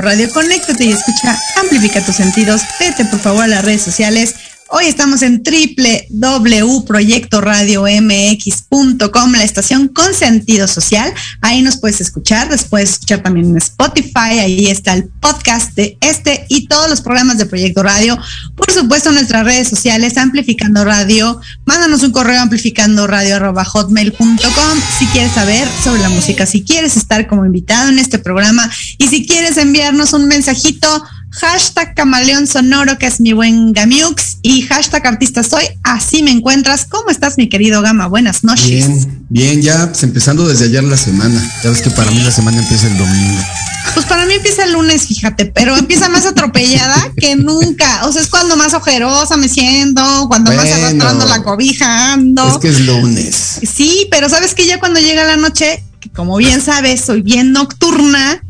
Radio. Conéctate y escucha, amplifica tus sentidos. Vete por favor a las redes sociales. Hoy estamos en www.proyectoradiomx.com, la estación con sentido social. Ahí nos puedes escuchar, puedes escuchar también en Spotify. Ahí está el podcast de este y todos los programas de Proyecto Radio. Por supuesto, nuestras redes sociales, Amplificando Radio. Mándanos un correo amplificando hotmail.com si quieres saber sobre la música, si quieres estar como invitado en este programa y si quieres enviarnos un mensajito, hashtag camaleón sonoro, que es mi buen Gamiux, y hashtag artista soy, así me encuentras. ¿Cómo estás, mi querido Gama? Buenas noches. Bien, bien, ya pues, empezando desde ayer la semana. Ya ves que para mí la semana empieza el domingo. Pues para mí empieza el lunes, fíjate, pero empieza más atropellada que nunca. O sea, es cuando más ojerosa me siento, cuando más arrastrando la cobija ando. Es que es lunes. Sí, pero sabes que ya cuando llega la noche, que como bien sabes, soy bien nocturna,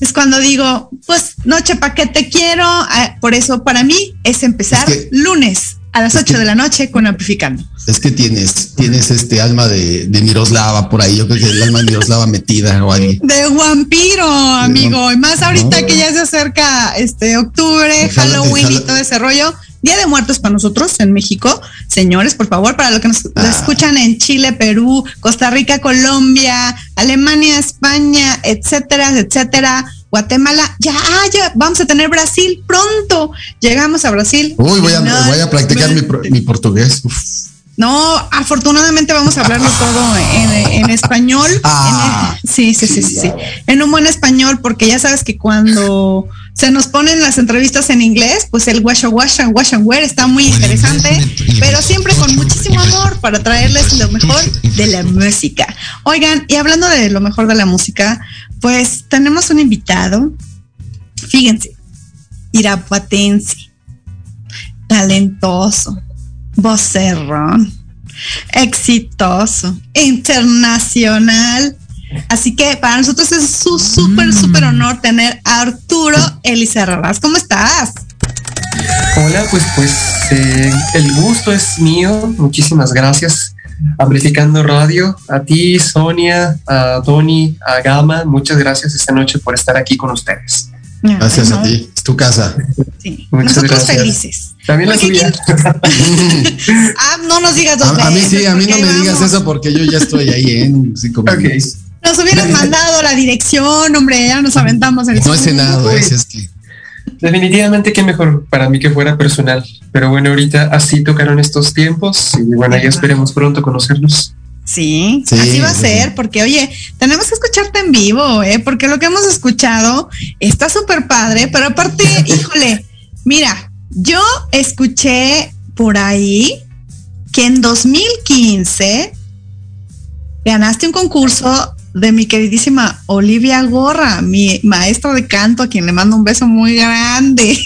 es cuando digo, pues noche pa' que te quiero. Ah, Por eso para mí es empezar Es que- lunes a las es 8 que- de la noche con Amplificando. Es que tienes, tienes este alma de, de Miroslava por ahí. Yo creo que el alma de Miroslava metida o ahí. De vampiro, amigo. Y más ahorita No. que ya se acerca este octubre, Halloween y todo ese rollo. Día de Muertos para nosotros en México. Señores, por favor, para los que nos Ah. escuchan en Chile, Perú, Costa Rica, Colombia, Alemania, España, etcétera, etcétera. Guatemala, ya, ah, ya, vamos a tener Brasil pronto. Llegamos a Brasil. Uy, voy a, No, voy a practicar mi, mi portugués. Uf. no, afortunadamente vamos a hablarlo todo en, en español. Ah. En- sí, sí, sí, sí, sí. En un buen español, porque ya sabes que cuando se nos ponen las entrevistas en inglés, pues el wash wash and wash and wear está muy interesante, pero siempre con muchísimo amor para traerles lo mejor de la música. Oigan, y hablando de lo mejor de la música, pues tenemos un invitado, fíjense, irapuatense, talentoso, vocerrón, exitoso, internacional. Así que para nosotros es su súper, súper honor tener a Arturo Elizarrarás. ¿Cómo estás? Hola, pues pues eh, el gusto es mío. Muchísimas gracias. Amplificando Radio, a ti, Sonia, a Tony, a Gama, muchas gracias esta noche por estar aquí con ustedes. Gracias Ay, a ti. Es tu casa. sí. Muchas Nosotros gracias. felices. También la tuya. Ah, no nos digas dos A, a mí sí, a mí no me digas eso porque yo ya estoy ahí en cinco Ok. minutos. Nos hubieras mandado la dirección, hombre, ya nos aventamos el No he cenado, es, es que. Definitivamente que mejor para mí que fuera personal. Pero bueno, ahorita así tocaron estos tiempos y bueno, ya esperemos pronto conocernos. Sí, Sí, así va a ser, porque oye, tenemos que escucharte en vivo, ¿eh? Porque lo que hemos escuchado está súper padre, pero aparte, híjole, mira, yo escuché por ahí que en 2015 ganaste un concurso de mi queridísima Olivia Gorra, mi maestra de canto, a quien le mando un beso muy grande.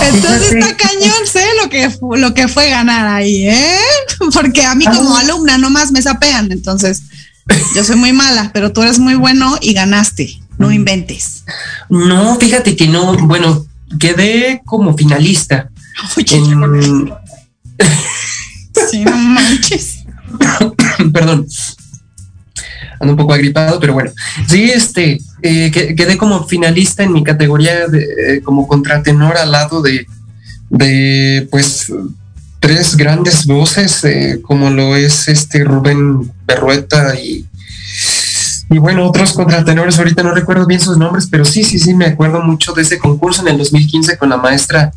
Entonces está cañón, sé lo que, lo que fue ganar ahí, ¿eh? Porque a mí como Ah. alumna nomás me sapean, entonces yo soy muy mala, pero tú eres muy bueno y ganaste, no inventes. No, fíjate que no, bueno, quedé como finalista. Oye, En, sí, no manches. perdón, ando un poco agripado, pero bueno, sí, este, eh, quedé como finalista en mi categoría de, eh, como contratenor al lado de, de pues tres grandes voces eh, como lo es este Rubén Berrueta y y bueno, otros contratenores, ahorita no recuerdo bien sus nombres, pero sí, sí, sí, me acuerdo mucho de ese concurso en el 2015 con la maestra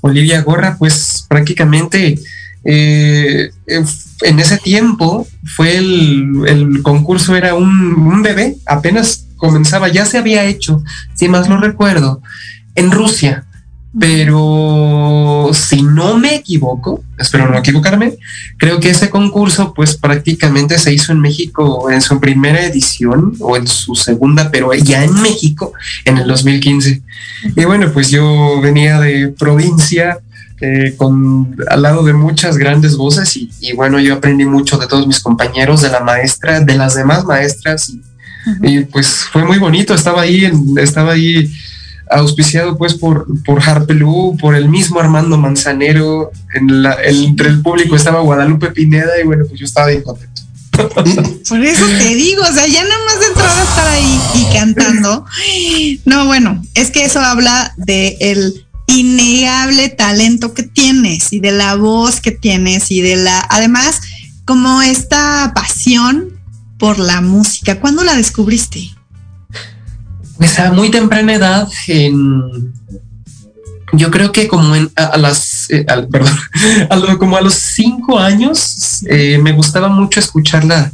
Olivia Gorra, pues prácticamente eh, en ese tiempo fue el, concurso, era un, un, bebé, apenas comenzaba, ya se había hecho, si más no recuerdo, en Rusia pero si no me equivoco, espero no equivocarme, creo que ese concurso pues prácticamente se hizo en México en su primera edición o en su segunda, pero ya en México en el 2015. Y bueno, pues yo venía de provincia eh, con al lado de muchas grandes voces y, bueno, yo aprendí mucho de todos mis compañeros, de la maestra, de las demás maestras y, y pues fue muy bonito, estaba ahí, en, estaba ahí auspiciado pues por, por Harpelú, por el mismo Armando Manzanero, en la, entre el público estaba Guadalupe Pineda y bueno, pues yo estaba bien contento. Por eso te digo, o sea, ya nada más de entrar a estar ahí y cantando. No, bueno, es que eso habla de el innegable talento que tienes y de la voz que tienes y de la, además, como esta pasión por la música. ¿Cuándo la descubriste? pues a muy temprana edad, en, yo creo que como en, a, las, eh, perdón, como a los cinco años, eh, me gustaba mucho escuchar la,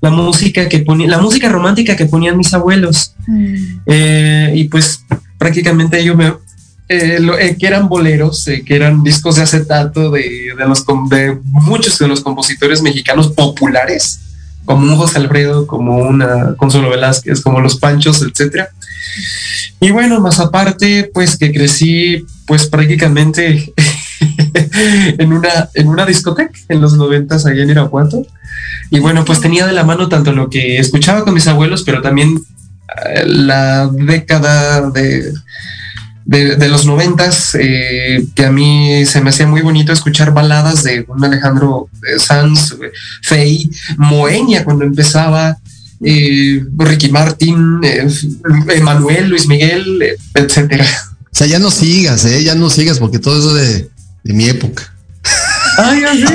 la música que ponía, la música romántica que ponían mis abuelos. Mm. Eh, y pues prácticamente yo me, que eran boleros, que eran discos de acetato de, de, los, de muchos de los compositores mexicanos populares como un José Alfredo, como una Consuelo Velázquez, como los Panchos, etcétera. Y bueno, más aparte, pues que crecí pues prácticamente en una, en una discoteca en los noventas allá en Irapuato. Y bueno, pues tenía de la mano tanto lo que escuchaba con mis abuelos, pero también eh, la década de de, los noventas, eh, que a mí se me hacía muy bonito escuchar baladas de un Alejandro eh, Sanz, Fey, Moenia cuando empezaba, eh, Ricky Martin, Emanuel, Luis Miguel, etcétera. O sea, ya no sigas, ¿eh? Ya no sigas porque todo eso de, de mi época. Ay, yo,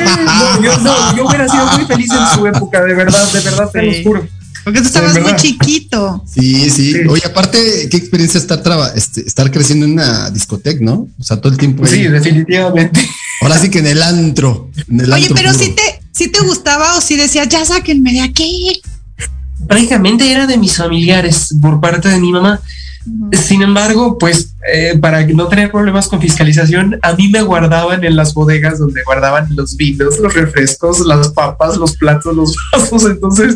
yo, hubiera sido muy feliz en su época, de verdad, de verdad, te lo juro. Porque tú estabas muy chiquito. Sí, sí, Oye, aparte, qué experiencia estar, este, estar creciendo en una discoteca, ¿no? O sea, todo el tiempo. Sí, definitivamente. Ahora sí que en el antro. Oye, pero si te, si te gustaba o si decías, ya sáquenme de aquí. Prácticamente era de mis familiares por parte de mi mamá. Sin embargo, pues eh, para no tener problemas con fiscalización, a mí me guardaban en las bodegas donde guardaban los vinos, los refrescos, las papas, los platos, los vasos. Entonces,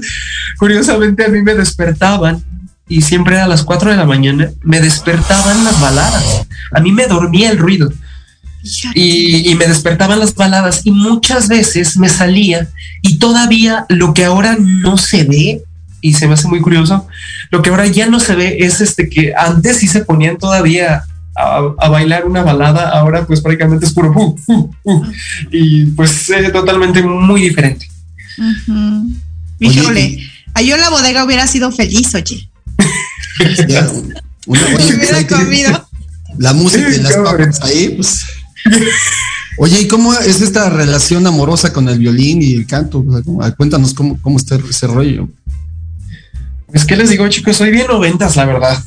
curiosamente a mí me despertaban y siempre a las 4 de la mañana me despertaban las baladas. A mí me dormía el ruido. Y, y, me despertaban las baladas y muchas veces me salía y todavía lo que ahora no se ve y se me hace muy curioso. Lo que ahora ya no se ve es este que antes sí se ponían todavía a, bailar una balada, ahora pues prácticamente es puro uh, uh, uh, y pues es totalmente muy diferente. Híjole, yo en la bodega hubiera sido feliz, oye. hubiera comido. La música y las papas ahí, pues. Oye, ¿y cómo es esta relación amorosa con el violín y el canto? cuéntanos cómo, cómo está ese rollo. Es que les digo, chicos, soy bien noventas, la verdad.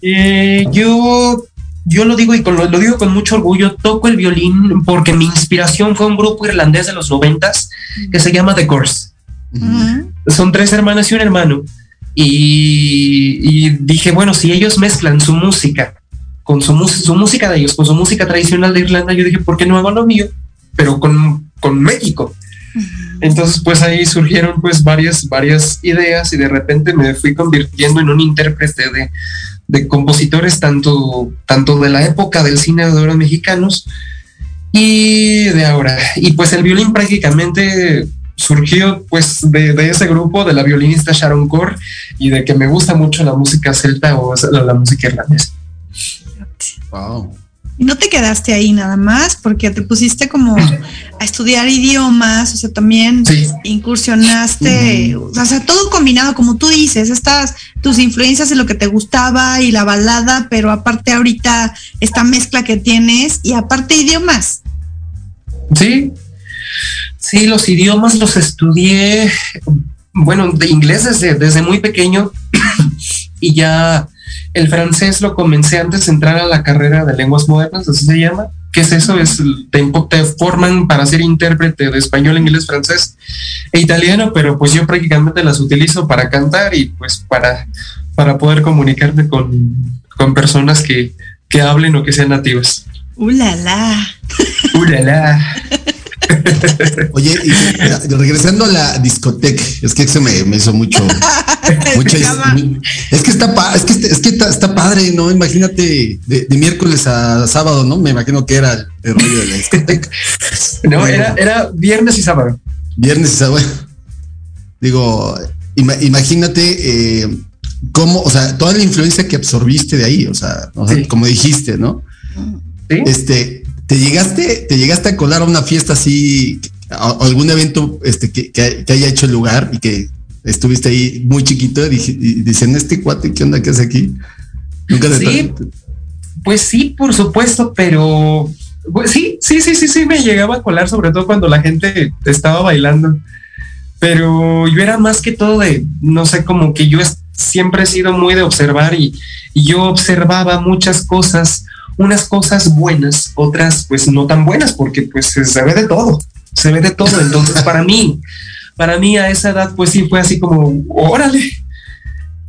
Eh, yo, yo lo digo y con, lo, digo con mucho orgullo, toco el violín porque mi inspiración fue un grupo irlandés de los noventas que se llama The Course. Son tres hermanas y un hermano. Y, dije, bueno, si ellos mezclan su música con su, su, música de ellos, con su música tradicional de Irlanda, yo dije, ¿por qué no hago lo mío? Pero con, con México. Entonces, pues ahí surgieron pues varias, varias ideas y de repente me fui convirtiendo en un intérprete de, compositores tanto, tanto de la época del cine de oro mexicanos y de ahora. Y pues el violín prácticamente surgió pues de, ese grupo de la violinista Sharon Core y de que me gusta mucho la música celta o la, música irlandesa. Wow. Y no te quedaste ahí nada más, porque te pusiste como a estudiar idiomas, o sea, también incursionaste, o sea, todo combinado, como tú dices, estas, tus influencias en lo que te gustaba y la balada, pero aparte ahorita esta mezcla que tienes y aparte idiomas. Sí, sí, los idiomas los estudié, bueno, de inglés desde, desde muy pequeño y ya el francés lo comencé antes de entrar a la carrera de lenguas modernas, así se llama. ¿Qué es eso? Es, te, te, forman para ser intérprete de español, inglés, francés e italiano, pero pues yo prácticamente las utilizo para cantar y pues para, para poder comunicarme con, con personas que, que hablen o que sean nativas. ¡Uh, la, la! ¡Uh, la, la! Oye, y, regresando a la discoteca, es que eso me, me hizo mucho. mucho es, que está es que, es que está, padre, ¿no? Imagínate de, miércoles a sábado, ¿no? Me imagino que era el, rollo de la discoteca. no, era, era viernes y sábado. Viernes y sábado. Digo, imagínate eh, cómo, o sea, toda la influencia que absorbiste de ahí, o sea, como dijiste, ¿no? ¿Sí? Este, ¿Te llegaste, te llegaste a colar a una fiesta así, a, algún evento este, que, que, haya hecho lugar y que estuviste ahí muy chiquito y, dicen, este cuate, ¿qué onda que hace aquí? Nunca sí, pues sí, por supuesto, pero pues sí, sí, sí, sí, sí, me llegaba a colar, sobre todo cuando la gente estaba bailando. Pero yo era más que todo de, no sé, como que yo siempre he sido muy de observar y, y yo observaba muchas cosas unas cosas buenas, otras pues no tan buenas, porque pues se ve de todo, se ve de todo. Entonces para mí, para mí a esa edad pues sí fue así como, órale.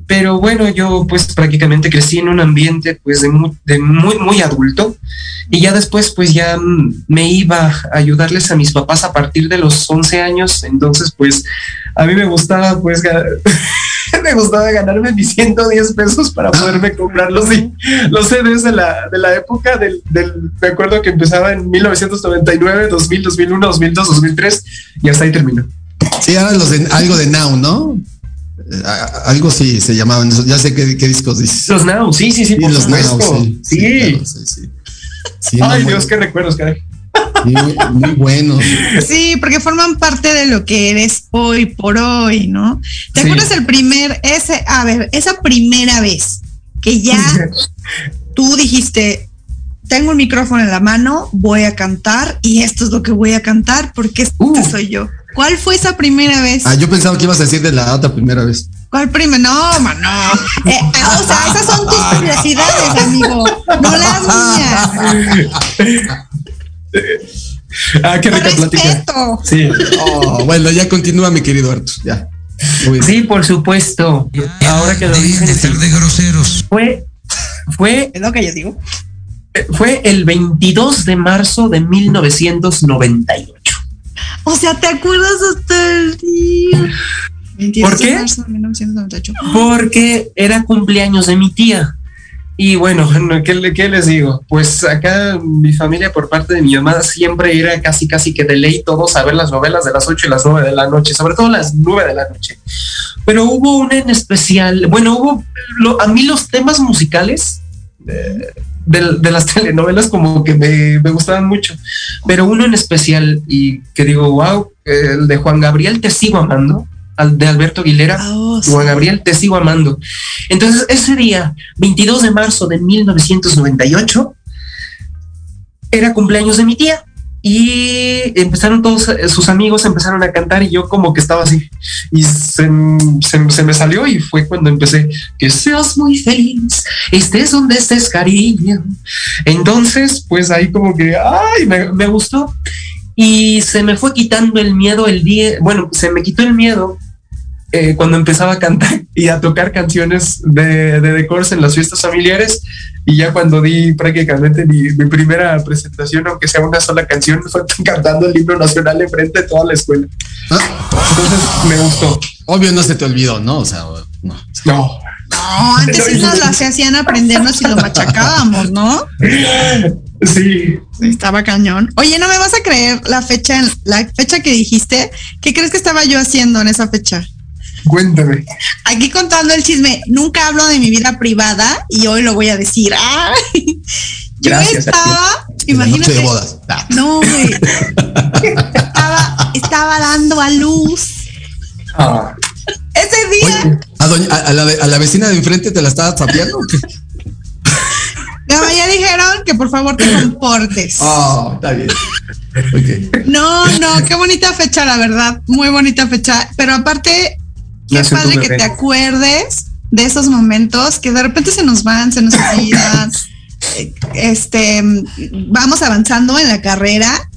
Pero bueno, yo pues prácticamente crecí en un ambiente pues de muy, de muy, muy adulto y ya después pues ya me iba a ayudarles a mis papás a partir de los 11 años. Entonces pues a mí me gustaba pues me gustaba ganarme mis 110 pesos para poderme comprar los, los CDs de la, de la época del, del, me acuerdo que empezaba en 1999, 2000, 2001, 2002, 2003 y hasta ahí terminó. Sí, ahora los de, algo de Now, ¿no? Eh, algo sí se llamaban, ya sé qué, qué discos dices. Los Now, sí, sí, sí, por los Now, sí. sí, Ay, Dios, qué recuerdos, caray. Muy, bueno. Sí, porque forman parte de lo que eres hoy por hoy, ¿no? ¿Te acuerdas el primer, ese, a ver, esa primera vez que ya tú dijiste, tengo un micrófono en la mano, voy a cantar y esto es lo que voy a cantar porque este uh. soy yo? ¿Cuál fue esa primera vez? Ah, yo pensaba que ibas a decir de la otra primera vez. ¿Cuál primera? No, man, no. Eh, o sea, esas son tus curiosidades, amigo, no las mías. ah, qué rica plática. Sí. Oh, bueno, ya continúa, mi querido Artur. Ya. Sí, por supuesto. Ahora que lo dicen. de groseros. Fue, fue. Es lo que yo digo. Eh, fue el 22 de marzo de 1998. O sea, ¿te acuerdas hasta el día? 22 ¿Por qué? De marzo de 1998. Porque era cumpleaños de mi tía. Y bueno, ¿qué, ¿qué, les digo? Pues acá mi familia por parte de mi mamá siempre era casi casi que de ley todos a ver las novelas de las 8 y las 9 de la noche, sobre todo las 9 de la noche. Pero hubo una en especial, bueno, hubo, a mí los temas musicales de, de, las telenovelas como que me, me, gustaban mucho, pero uno en especial y que digo, wow, el de Juan Gabriel Te sigo amando de Alberto Aguilera, oh, Juan Gabriel, te sigo amando. Entonces, ese día, 22 de marzo de 1998, era cumpleaños de mi tía y empezaron todos sus amigos empezaron a cantar y yo como que estaba así y se, me salió y fue cuando empecé que seas muy feliz estés donde estés cariño entonces pues ahí como que ay me, me gustó y se me fue quitando el miedo el día bueno se me quitó el miedo eh, cuando empezaba a cantar y a tocar canciones de, de decors en las fiestas familiares y ya cuando di prácticamente mi, primera presentación, aunque sea una sola canción, fue cantando el himno nacional en frente de toda la escuela. Ah. Entonces me gustó. Obvio no se te olvidó, ¿no? O sea, no. No. No, antes sí nos las hacían aprendernos y lo machacábamos, ¿no? Sí. Estaba cañón. Oye, no me vas a creer la fecha, la fecha que dijiste. ¿Qué crees que estaba yo haciendo en esa fecha? Cuéntame. Aquí contando el chisme, nunca hablo de mi vida privada y hoy lo voy a decir. Yo estaba, imagínate. de bodas. No, güey. estaba, estaba dando a luz. Ah. Ese día. a, la, a, la, vecina de enfrente te la estaba trapeando. No, ya dijeron que por favor te comportes. Oh, está bien. No, no, qué bonita fecha, la verdad. Muy bonita fecha. Pero aparte, qué padre que te acuerdes de esos momentos que de repente se nos van, se nos olvidan. este, vamos avanzando en la carera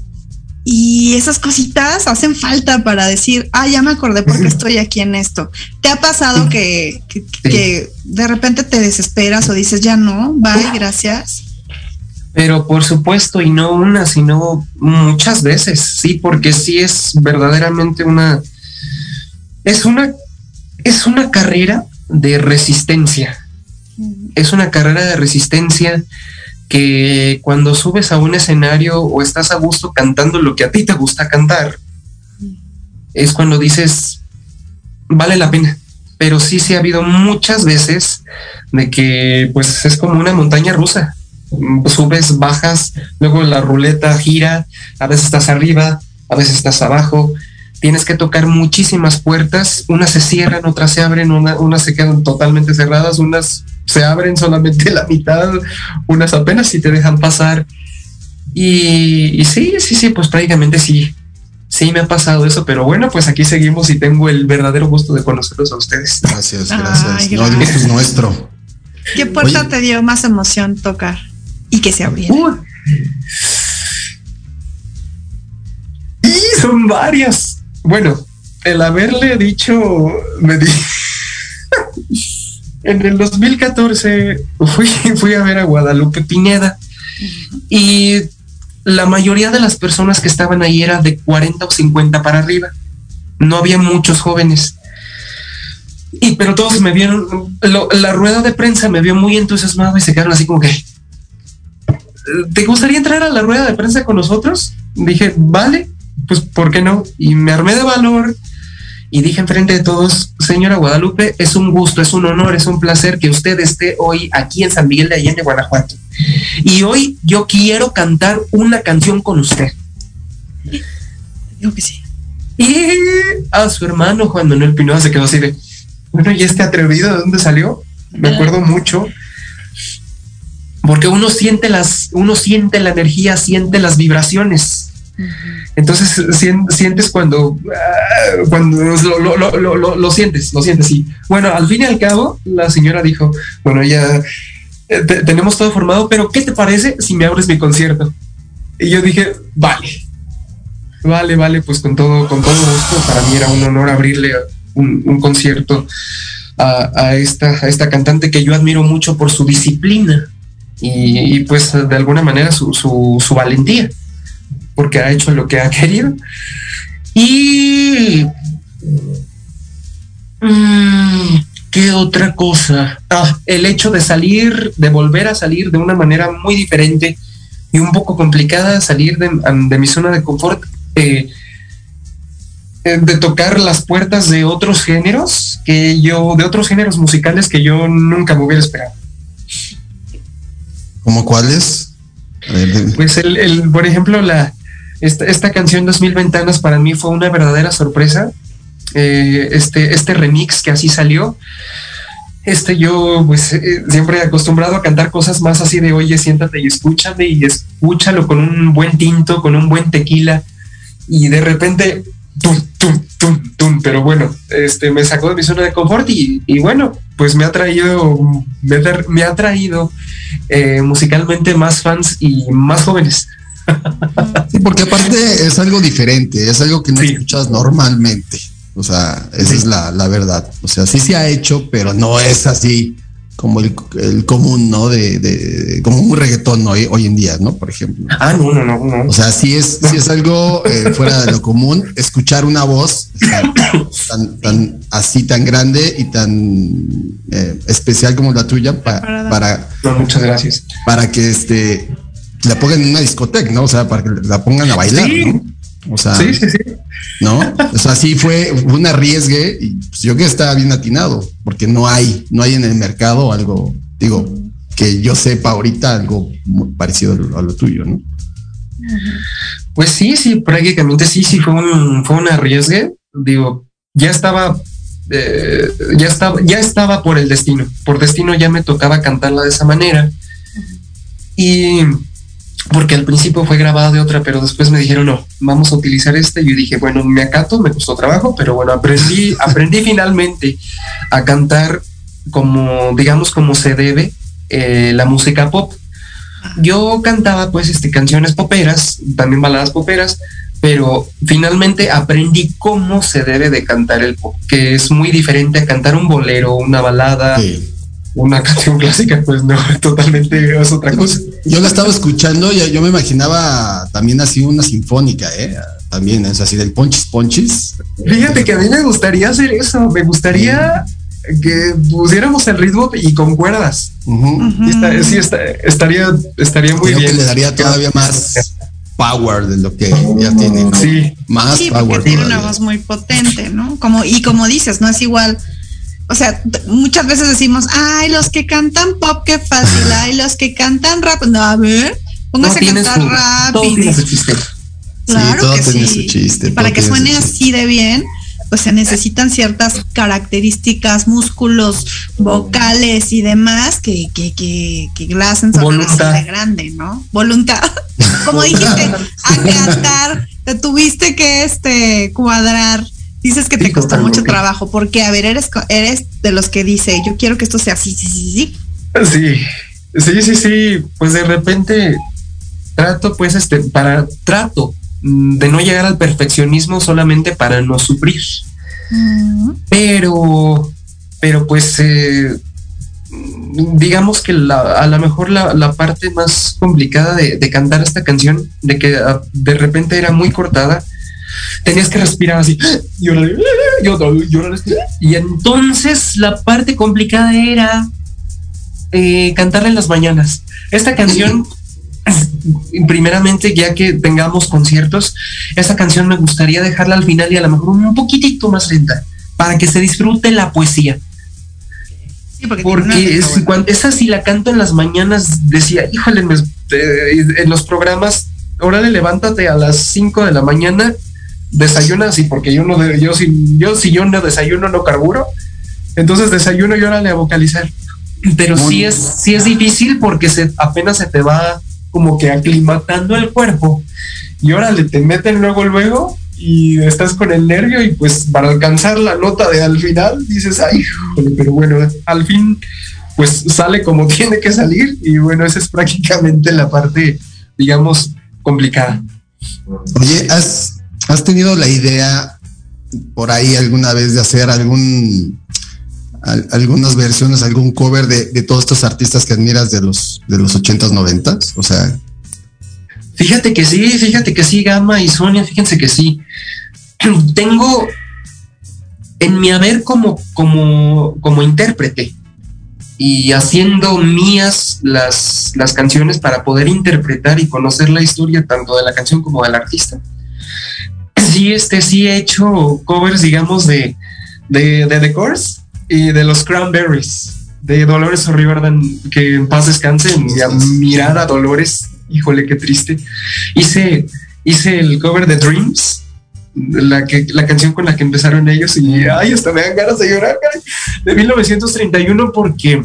y esas cositas hacen falta para decir, ah, ya me acordé porque estoy aquí en esto. ¿Te ha pasado que, que, de repente te desesperas o dices, ya no, bye, gracias? Pero por supuesto, y no una, sino muchas veces, sí, porque sí es verdaderamente una, es una, es una carrera de resistencia. Es una carrera de resistencia que cuando subes a un escenario o estás a gusto cantando lo que a ti te gusta cantar, es cuando dices, vale la pena. Pero sí, sí ha habido muchas veces de que pues es como una montaña rusa. Subes, bajas, luego la ruleta gira, a veces estás arriba, a veces estás abajo, tienes que tocar muchísimas puertas, unas se cierran, otras se abren, unas se quedan totalmente cerradas, unas se abren solamente la mitad, unas apenas si te dejan pasar. Y, sí, sí, sí, pues prácticamente sí, sí me ha pasado eso, pero bueno, pues aquí seguimos y tengo el verdadero gusto de conocerlos a ustedes. Gracias, gracias. No, es nuestro. ¿Qué puerta te dio más emoción tocar y que se abriera? y son varias. Bueno, el haberle dicho, me di en el 2014 fui, fui a ver a Guadalupe Pineda y la mayoría de las personas que estaban ahí era de 40 o 50 para arriba. No había muchos jóvenes. Y pero todos me vieron, la rueda de prensa me vio muy entusiasmado y se quedaron así como que, ¿te gustaría entrar a la rueda de prensa con nosotros? Dije, vale pues, ¿por qué no? Y me armé de valor y dije enfrente de todos, señora Guadalupe, es un gusto, es un honor, es un placer que usted esté hoy aquí en San Miguel de Allende, Guanajuato. Y hoy yo quiero cantar una canción con usted. Digo que sí. Y a su hermano Juan Manuel Pinoa se quedó así de, bueno, ¿y este atrevido de dónde salió? Me acuerdo mucho. Porque uno siente las, uno siente la energía, siente las vibraciones. Entonces sientes cuando, ah, cuando lo, sientes, lo sientes, sí. Bueno, al fin y al cabo, la señora dijo, bueno, ya eh, tenemos todo formado, pero ¿qué te parece si me abres mi concierto? Y yo dije, vale, vale, vale, pues con todo, con todo gusto, para mí era un honor abrirle un, concierto a, esta, a esta cantante que yo admiro mucho por su disciplina y, pues de alguna manera su, su valentía porque ha hecho lo que ha querido. Y... Mm, ¿Qué otra cosa? Ah, el hecho de salir, de volver a salir de una manera muy diferente y un poco complicada, salir de, mi zona de confort, eh, eh, de tocar las puertas de otros géneros que yo, de otros géneros musicales que yo nunca me hubiera esperado. ¿Cómo cuáles? Pues el, el, por ejemplo, la, esta, esta canción 2000 Ventanas para mí fue una verdadera sorpresa. Eh, este, este remix que así salió. Este yo pues eh, siempre acostumbrado a cantar cosas más así de oye, siéntate y escúchame y escúchalo con un buen tinto, con un buen tequila y de repente tum, tum, tum, tum, pero bueno, este me sacó de mi zona de confort y, bueno, pues me ha traído, me, ha traído eh, musicalmente más fans y más jóvenes. Sí, porque aparte es algo diferente, es algo que no escuchas normalmente. O sea, esa es la, verdad. O sea, sí se ha hecho, pero no es así como el, común, ¿no? De, como un reggaetón hoy, hoy en día, ¿no? Por ejemplo. Ah, no, no, no. O sea, sí es, sí es algo eh, fuera de lo común escuchar una voz tan, así, tan grande y tan eh, especial como la tuya para. muchas gracias. Para que este la pongan en una discoteca, ¿no? O sea, para que la pongan a bailar, ¿no? O sea, sí, sí, sí. ¿no? O sea, sí fue un arriesgue y pues yo creo que estaba bien atinado, porque no hay, no hay en el mercado algo, digo, que yo sepa ahorita algo parecido a lo tuyo, ¿no? Pues sí, sí, prácticamente sí, sí, fue un, fue un arriesgue. Digo, ya estaba, eh, ya estaba, ya estaba por el destino. Por destino ya me tocaba cantarla de esa manera. Y porque al principio fue grabada de otra, pero después me dijeron, no, vamos a utilizar esta. Y yo dije, bueno, me acato, me costó trabajo, pero bueno, aprendí, aprendí finalmente a cantar como, digamos, como se debe eh, la música pop. Yo cantaba pues este, canciones poperas, también baladas poperas, pero finalmente aprendí cómo se debe de cantar el pop, que es muy diferente a cantar un bolero, una balada, una canción clásica, pues no, totalmente es otra cosa. Yo la estaba escuchando y yo me imaginaba también así una sinfónica, ¿eh? También es así del ponchis ponchis. Fíjate que a mí me gustaría hacer eso, me gustaría que pusiéramos el ritmo y con cuerdas. sí, estaría, estaría muy bien. le daría todavía más power de lo que ya tiene. Sí, más sí, Porque tiene una voz muy potente, ¿no? Como, y como dices, no es igual. O sea, muchas veces decimos, ay, los que cantan pop, qué fácil, ay, los que cantan rap, no, a ver, póngase a cantar rap. Todo tiene su chiste. Claro que sí. para que suene así de bien, pues se necesitan ciertas características, músculos, vocales y demás que, que, que, que la hacen grande, ¿no? Voluntad. Como dijiste, a cantar, te tuviste que este cuadrar. Dices que te costó mucho trabajo, porque a ver, eres, eres de los que dice, yo quiero que esto sea así, sí, sí, sí. Sí, sí, sí, sí. Pues de repente trato, pues, este, para, trato Mm, de no llegar al perfeccionismo solamente para no sufrir. Pero, pero pues, eh, digamos que a lo mejor la, parte más complicada de, cantar esta canción, de que ah, de repente era muy cortada, tenías que respirar así, y entonces la parte complicada era eh, cantarla en las mañanas. Esta canción primeramente, ya que tengamos conciertos, esa canción me gustaría dejarla al final y a lo mejor un poquitito más lenta, para que se disfrute la poesía. porque, esa si la canto en las mañanas, decía, híjole, eh, en los programas, órale, levántate a las 5 de la mañana, desayunas y porque yo no, yo si, yo si yo no desayuno no carburo, entonces desayuno y órale a vocalizar. Pero sí es, sí es difícil porque se, apenas se te va como que aclimatando el cuerpo y órale, te meten luego, luego y estás con el nervio y pues para alcanzar la nota de al final dices, ay, pero bueno, al fin pues sale como tiene que salir y bueno, esa es prácticamente la parte, digamos, complicada. Oye, ¿has, has tenido la idea por ahí alguna vez de hacer algún algunas versiones, algún cover de, todos estos artistas que admiras de los de los 80s, 90s? O sea, fíjate que sí, fíjate que sí, Gama y Sonia, fíjense que sí. Tengo en mi haber como, como, como intérprete y haciendo mías las, las canciones para poder interpretar y conocer la historia tanto de la canción como del artista. Sí, este, sí he hecho covers, digamos, de, de, de The Course, y de los Cranberries, de Dolores O'Riordan, que en paz descanse, mirar a Dolores, híjole, qué triste. Hice, hice el cover de Dreams, la, que, la canción con la que empezaron ellos, y ay, hasta me dan ganas de llorar, de 1931, porque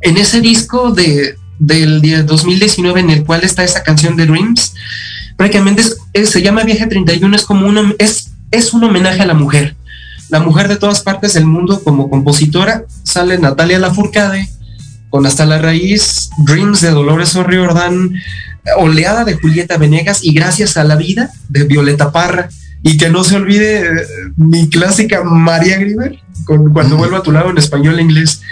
en ese disco de, del 2019 en el cual está esa canción de Dreams, prácticamente se llama Viaje 31, es como un, es, es un homenaje a la mujer la mujer de todas partes del mundo como compositora, sale Natalia Lafourcade con Hasta la Raíz, Dreams de Dolores O'Riordan, Oleada de Julieta Venegas y Gracias a la Vida de Violeta Parra. Y que no se olvide eh, mi clásica María Griver, con Cuando vuelvo a tu lado en español e inglés.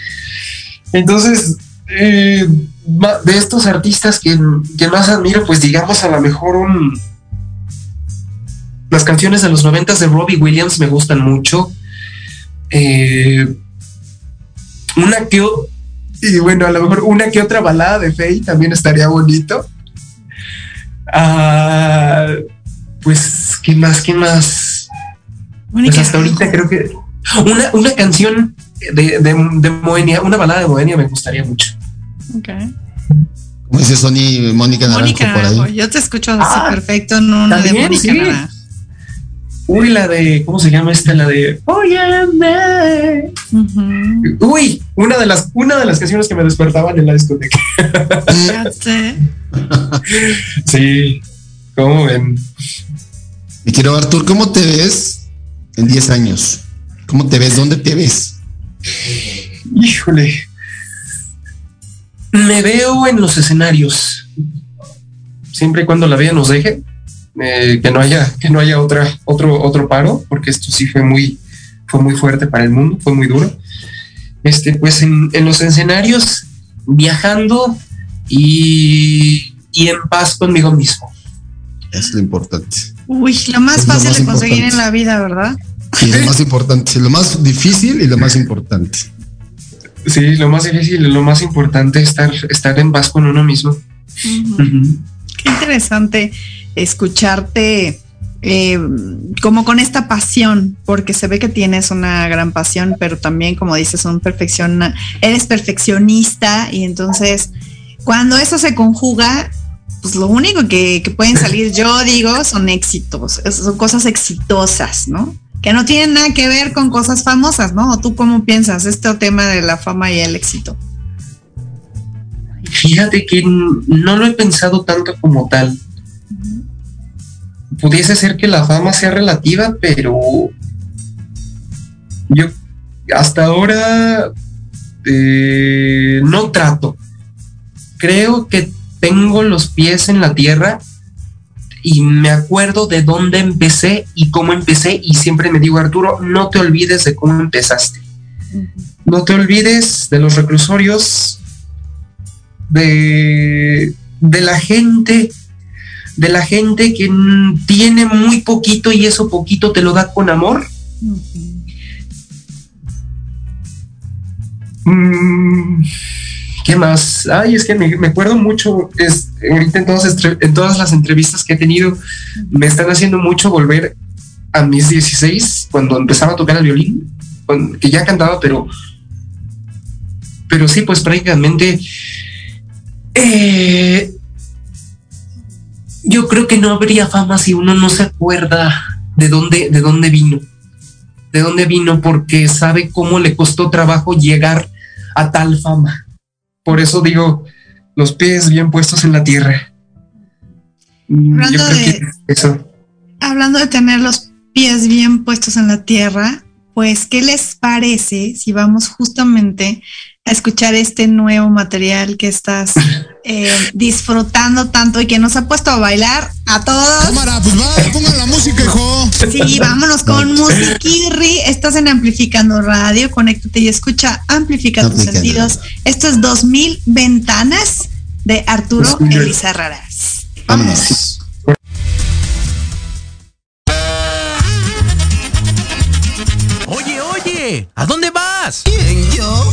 Entonces, eh, de estos artistas que, que, más admiro, pues digamos a lo mejor un, las canciones de los noventas de Robbie Williams me gustan mucho. Eh, una que y bueno, a lo mejor una que otra balada de Faye también estaría bonito. Ah, pues, ¿qué más? ¿Qué más? Pues hasta ahorita creo que una, canción de, de, Moenia, una balada de Moenia me gustaría mucho. Ok. Como dice Sony Mónica Naranjo por ahí. Yo te escucho así ah, perfecto en una de Mónica Naranjo. Uy, la de, ¿cómo se llama esta? La de Óyeme. Uy, una de las, una de las canciones que me despertaban en la discoteca. sí, ¿cómo ven? Y quiero, Artur, ¿cómo te ves en 10 años? ¿Cómo te ves? ¿Dónde te ves? Híjole. Me veo en los escenarios. Siempre y cuando la vida nos deje, eh, que no haya, que no haya otra, otro, otro paro, porque esto sí fue muy, fue muy fuerte para el mundo, fue muy duro. Este, pues en, los escenarios, viajando y, y en paz conmigo mismo. Es lo importante. Uy, lo más fácil de conseguir en la vida, ¿verdad? Y lo más importante, lo más difícil y lo más importante. Sí, lo más difícil y lo más importante es estar, estar en paz con uno mismo. Qué interesante escucharte eh, como con esta pasión, porque se ve que tienes una gran pasión, pero también, como dices, un perfección, eres perfeccionista y entonces cuando eso se conjuga, pues lo único que, pueden salir, yo digo, son éxitos, son cosas exitosas, ¿no? Que no tienen nada que ver con cosas famosas, ¿no? ¿Tú cómo piensas este tema de la fama y el éxito? Fíjate que no lo he pensado tanto como tal. Pudiese ser que la fama sea relativa, pero yo hasta ahora eh, no trato. Creo que tengo los pies en la tierra y me acuerdo de dónde empecé y cómo empecé y siempre me digo, Arturo, no te olvides de cómo empezaste. No te olvides de los reclusorios, de, de la gente, de la gente que tiene muy poquito y eso poquito te lo da con amor. ¿Qué más? Ay, es que me, acuerdo mucho, es, ahorita en, en todas las entrevistas que he tenido, me están haciendo mucho volver a mis 16, cuando empezaba a tocar el violín, que ya cantaba, pero, pero sí, pues prácticamente, eh, yo creo que no habría fama si uno no se acuerda de dónde, de dónde vino, de dónde vino, porque sabe cómo le costó trabajo llegar a tal fama. Por eso digo, los pies bien puestos en la tierra. Mm, hablando, de, eso. hablando de tener los pies bien puestos en la tierra, pues, ¿qué les parece si vamos justamente a escuchar este nuevo material que estás eh, disfrutando tanto y que nos ha puesto a bailar a todos. Cámara, pues va, pongan la música, hijo. Sí, vámonos con Musiquirri. Estás en Amplificando Radio, conéctate y escucha Amplifica tus sentidos. Esto es 2000 Ventanas de Arturo Elizarraras. Vámonos. Oye, oye, ¿a dónde vas? ¿Quién, yo?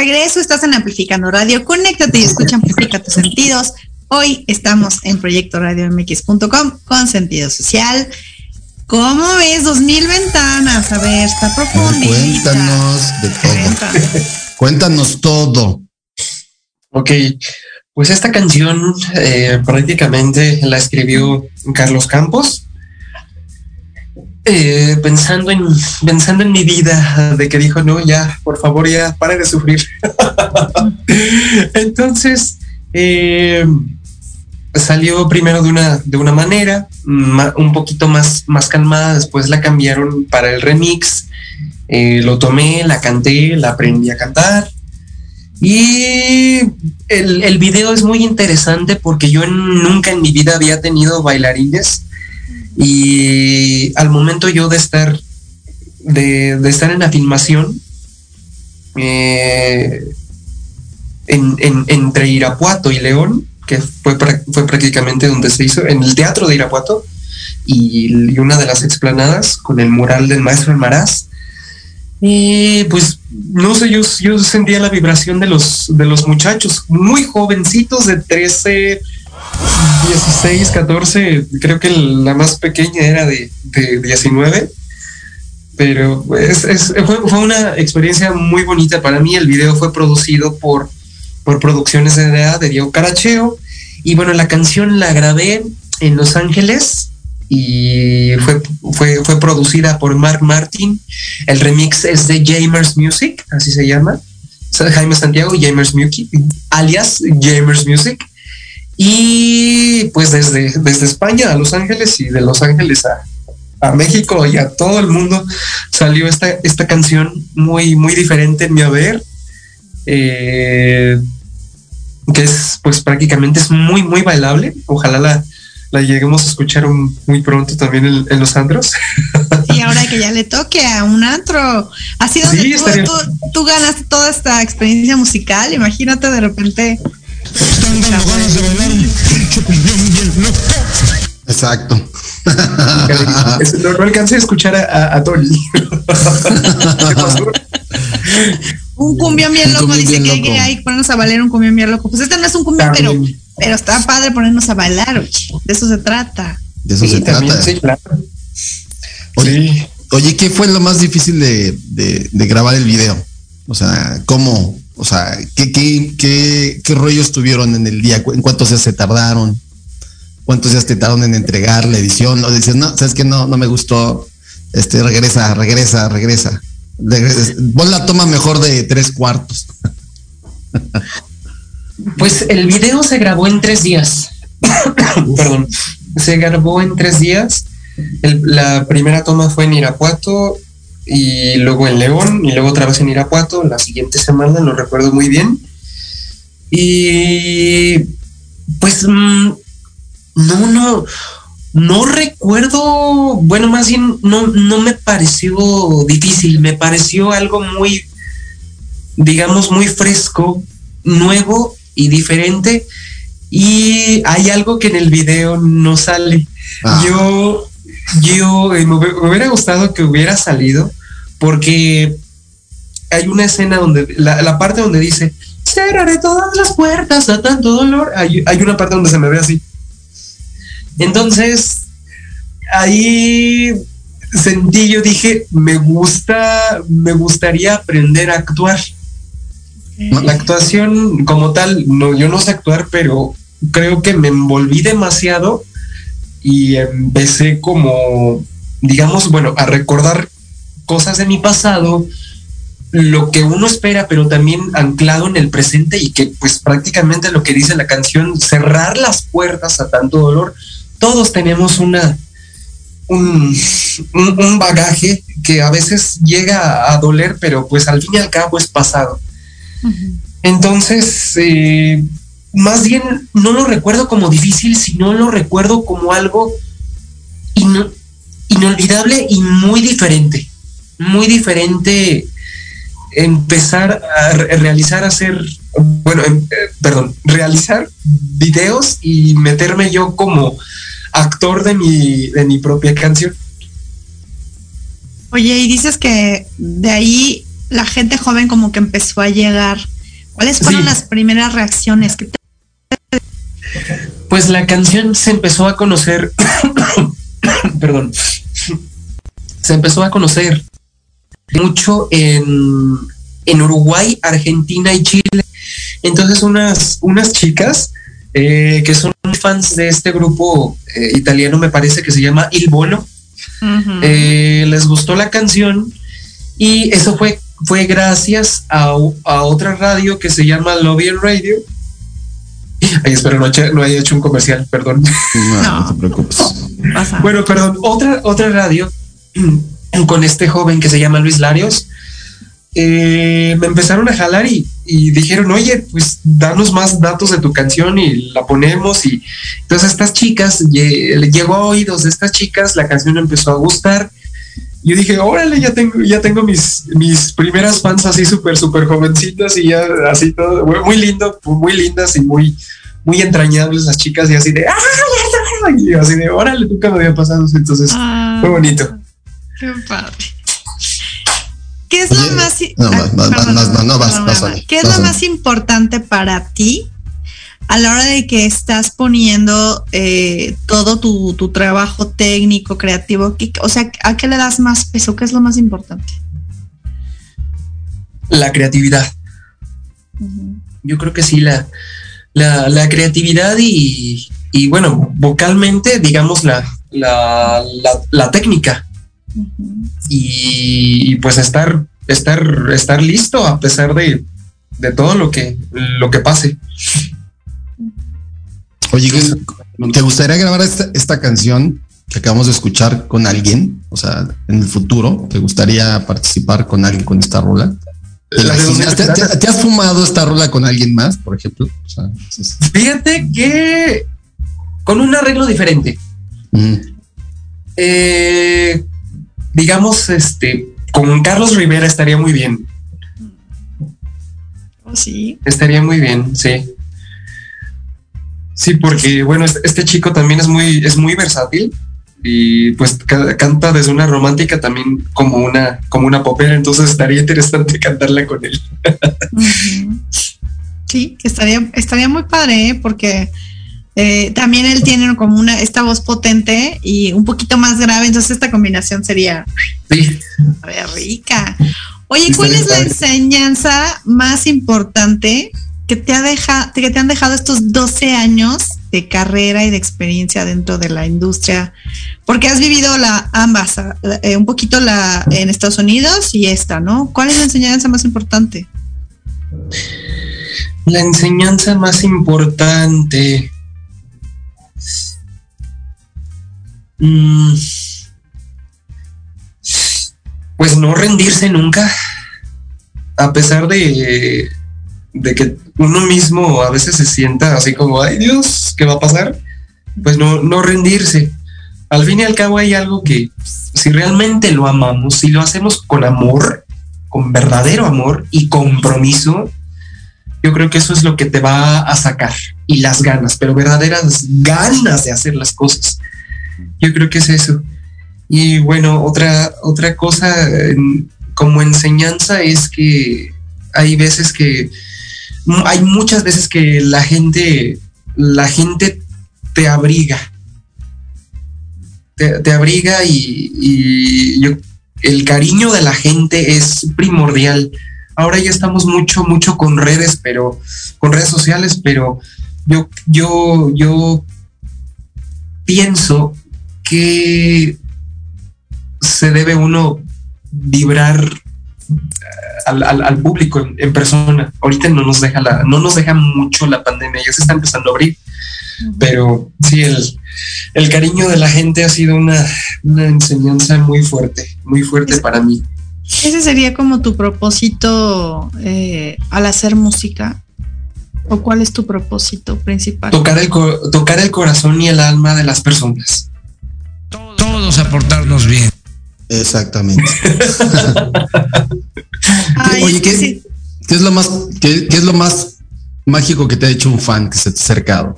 Regreso, estás en Amplificando Radio. Conéctate y escucha Amplifica tus sentidos. Hoy estamos en Proyecto Radio MX.com con sentido social. ¿Cómo ves? Dos mil ventanas. A ver, está profundo. Cuéntanos de todo. Cuéntanos todo. Ok, pues esta canción eh, prácticamente la escribió Carlos Campos. Eh, pensando en pensando en mi vida de que dijo no ya por favor ya pare de sufrir entonces eh, salió primero de una, de una manera, un poquito más, más calmada, después la cambiaron para el remix, eh, lo tomé, la canté, la aprendí a cantar. Y el, el video es muy interesante porque yo nunca en mi vida había tenido bailarines y al momento yo de estar de, estar en la filmación eh, en, entre Irapuato y León que fue, fue prácticamente donde se hizo, en el Teatro de Irapuato y, una de las explanadas con el mural del maestro Almaraz. Y pues no sé, yo, yo sentía la vibración de los, de los muchachos, muy jovencitos de 13, 16, 14, creo que la más pequeña era de, de 19 pero es, fue, fue, una experiencia muy bonita para mí. El video fue producido por por Producciones de de Diego Caracheo. Y bueno, la canción la grabé en Los Ángeles y fue, fue, fue producida por Mark Martin. El remix es de Jamers Music, así se llama. Jaime Santiago y Jamers Music, alias Jamers Music. Y pues desde, desde España a Los Ángeles y de Los Ángeles a, a México y a todo el mundo salió esta, esta canción muy, muy diferente en mi haber. Eh, que es pues prácticamente es muy, muy bailable. Ojalá la, la lleguemos a escuchar muy pronto también en, los antros. Y ahora que ya le toque a un antro, ha sido tú, ganas toda esta experiencia musical, imagínate de repente. Exacto. No, alcancé a escuchar a, a Tony. Un cumbión bien loco, dice que hay que ponernos a bailar un cumbión bien loco. Pues este no es un cumbión, pero, pero está padre ponernos a bailar, oye. De eso se trata. De eso se trata. Sí, claro. Oye, oye, ¿qué fue lo más difícil de, de, grabar el video? O sea, ¿cómo? O sea, ¿qué, qué, qué, qué rollos tuvieron en el día? ¿En cuántos días se tardaron? ¿Cuántos días te tardaron en entregar la edición? O dices, no, sabes que no, no me gustó. Este, regresa, regresa, regresa. Vos la toma mejor de tres cuartos. Pues el video se grabó en tres días. Perdón. Se grabó en tres días. la primera toma fue en Irapuato y luego en León y luego otra vez en Irapuato. La siguiente semana lo recuerdo muy bien. Y pues mm, no, no, no recuerdo, bueno, más bien no, no me pareció difícil, me pareció algo muy, digamos, muy fresco, nuevo y diferente. Y hay algo que en el video no sale. Ah. Yo, yo eh, me, hubiera gustado que hubiera salido porque hay una escena donde, la, parte donde dice, cerraré todas las puertas a tanto dolor. Hay, hay una parte donde se me ve así. Entonces, ahí sentí, yo dije, me gusta, me gustaría aprender a actuar. La actuación como tal, no, yo no sé actuar, pero creo que me envolví demasiado y empecé como, digamos, bueno, a recordar cosas de mi pasado lo que uno espera, pero también anclado en el presente y que pues prácticamente lo que dice la canción, cerrar las puertas a tanto dolor. Todos tenemos una, un, bagaje que a veces llega a doler, pero pues al fin y al cabo es pasado. Entonces, eh, más bien no lo recuerdo como difícil, sino lo recuerdo como algo inolvidable y muy diferente. Muy diferente empezar a realizar, hacer, bueno, em, eh, perdón, realizar videos y meterme yo como actor de mi, de mi propia canción. Oye, y dices que de ahí la gente joven como que empezó a llegar. ¿Cuáles fueron las primeras reacciones? que Pues la canción se empezó a conocer, perdón, se empezó a conocer mucho en, Uruguay, Argentina y Chile. Entonces unas, unas chicas eh, que son fans de este grupo eh, italiano, me parece que se llama Il Bono, eh, les gustó la canción y eso fue, fue gracias a, otra radio que se llama Lobby Radio. Ay, espero no, no haya hecho un comercial, perdón. No, te preocupes. Bueno, perdón, otra, otra radio con este joven que se llama Luis Larios, eh, me empezaron a jalar y, dijeron, oye, pues danos más datos de tu canción y la ponemos. Y entonces estas chicas, llegó a oídos de estas chicas, la canción empezó a gustar. Yo dije, órale, ya tengo, ya tengo mis, mis primeras fans así súper, súper jovencitas y ya así todo, muy lindo, muy lindas y muy, muy entrañables las chicas y así de, ¡ah! Y así de, órale, nunca me había pasado. Entonces, ah. fue bonito. Qué padre. ¿Qué es lo más ¿Qué es lo más importante para ti a la hora de que estás poniendo eh, todo tu, trabajo técnico, creativo? o sea, ¿a qué le das más peso? ¿Qué es lo más importante? La creatividad. Yo creo que sí, la, la, creatividad y, bueno, vocalmente, digamos, la, la, la técnica y, pues estar, estar, estar listo a pesar de, todo lo que, lo que pase. Oye, ¿te gustaría grabar esta, canción que acabamos de escuchar con alguien? O sea, en el futuro, ¿te gustaría participar con alguien con esta rola? ¿Te, has fumado esta rola con alguien más, por ejemplo? Fíjate que con un arreglo diferente. Eh, digamos, este, con Carlos Rivera estaría muy bien. Oh, sí. Estaría muy bien, sí. Sí, porque bueno, este, este, chico también es muy, es muy versátil y pues canta desde una romántica también como una, como una popera, entonces estaría interesante cantarla con él. Sí, estaría, estaría muy padre, ¿eh? porque eh, también él tiene como una esta voz potente y un poquito más grave, entonces esta combinación sería rica. Oye, ¿cuál es la enseñanza más importante que te ha dejado, que te han dejado estos 12 años de carrera y de experiencia dentro de la industria? Porque has vivido la ambas, eh, un poquito la en Estados Unidos y esta, ¿no? ¿Cuál es la enseñanza más importante? La enseñanza más importante. Pues no rendirse nunca, a pesar de, de que uno mismo a veces se sienta así como, ay Dios, ¿qué va a pasar? Pues no, no rendirse. Al fin y al cabo hay algo que si realmente lo amamos, si lo hacemos con amor, con verdadero amor y compromiso, yo creo que eso es lo que te va a sacar y las ganas, pero verdaderas ganas de hacer las cosas. Yo creo que es eso. Y bueno, otra, otra cosa como enseñanza es que hay veces que, hay muchas veces que la gente, la gente te abriga. Te, abriga y, el cariño de la gente es primordial. Ahora ya estamos mucho, mucho con redes, pero con redes sociales, pero yo, yo, yo pienso que se debe uno vibrar al, público en, persona. Ahorita no nos deja la, no nos deja mucho la pandemia, ya se está empezando a abrir, pero sí, el, el cariño de la gente ha sido una, una enseñanza muy fuerte, muy fuerte para mí. ¿Ese sería como tu propósito eh, al hacer música? ¿O cuál es tu propósito principal? Tocar el, tocar el corazón y el alma de las personas. Todos aportarnos bien. Exactamente. Oye, ¿qué, es lo más, qué, es lo más mágico que te ha hecho un fan que se te ha acercado?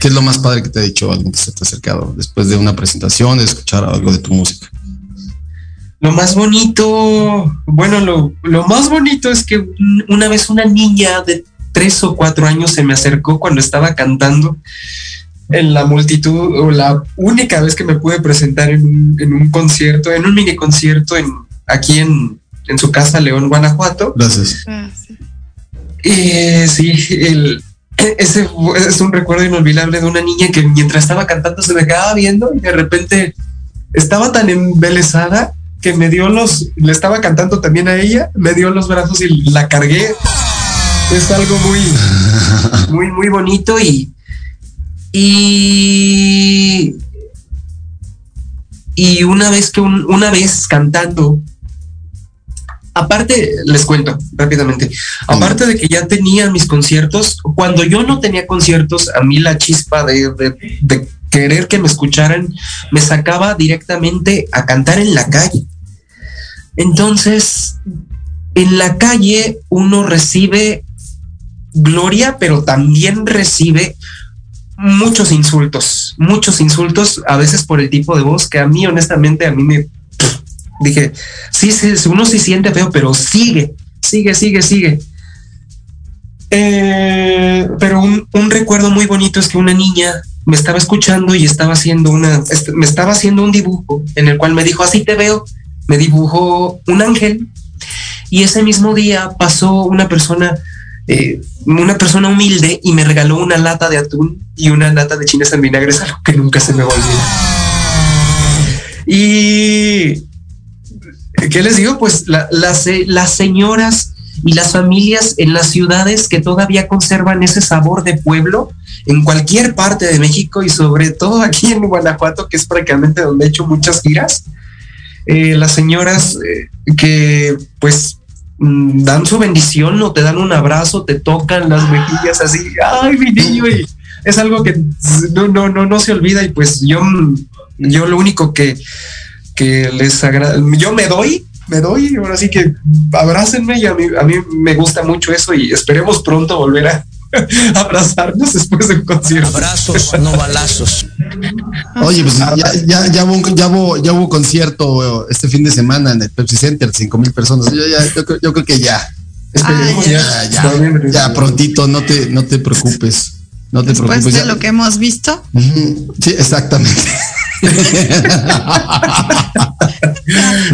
¿Qué es lo más padre que te ha dicho alguien que se te ha acercado después de una presentación, de escuchar algo de tu música? Lo más bonito, bueno, lo, lo más bonito es que una vez una niña de tres o cuatro años se me acercó cuando estaba cantando en la multitud o la única vez que me pude presentar en un, concierto, en un mini concierto en, aquí en, su casa, León, Guanajuato. Gracias. Eh, sí, el, ese es un recuerdo inolvidable de una niña que mientras estaba cantando se me quedaba viendo y de repente estaba tan embelesada que me dio los, le estaba cantando también a ella, me dio los brazos y la cargué. Es algo muy, muy, muy bonito y, y, y una vez que una vez cantando, aparte, les cuento rápidamente, aparte de que ya tenía mis conciertos, cuando yo no tenía conciertos, a mí la chispa de, de querer que me escucharan me sacaba directamente a cantar en la calle. Entonces, en la calle uno recibe gloria, pero también recibe muchos insultos, muchos insultos, a veces por el tipo de voz que a mí honestamente a mí me dije, sí, sí, uno se siente feo, pero sigue, sigue, sigue, sigue. Eh, pero un, un, recuerdo muy bonito es que una niña me estaba escuchando y estaba haciendo una, me estaba haciendo un dibujo en el cual me dijo, así te veo, me dibujó un ángel y ese mismo día pasó una persona eh, una persona humilde y me regaló una lata de atún y una lata de chiles en vinagre, es algo que nunca se me va a olvidar. Y, ¿qué les digo? Pues las, las señoras y las familias en las ciudades que todavía conservan ese sabor de pueblo en cualquier parte de México y sobre todo aquí en Guanajuato, que es prácticamente donde he hecho muchas giras, eh, las señoras eh, que pues dan su bendición o te dan un abrazo, te tocan las mejillas así, ay, mi niño, y es algo que no, no, no, no se olvida y pues yo, yo lo único que, que les agrada, yo me doy, me doy, ahora sí que abrácenme y a mí, a mí me gusta mucho eso y esperemos pronto volver a, abrazarnos después de un concierto. Abrazos, no balazos. Oye, pues ya, ya, ya, hubo, ya, hubo, ya hubo concierto este fin de semana en el Pepsi Center, cinco mil personas. Yo, ya, yo, creo que ya. ya, ya, ya, prontito, no te, no te preocupes. No te Después preocupes. de lo que hemos visto. Sí, exactamente.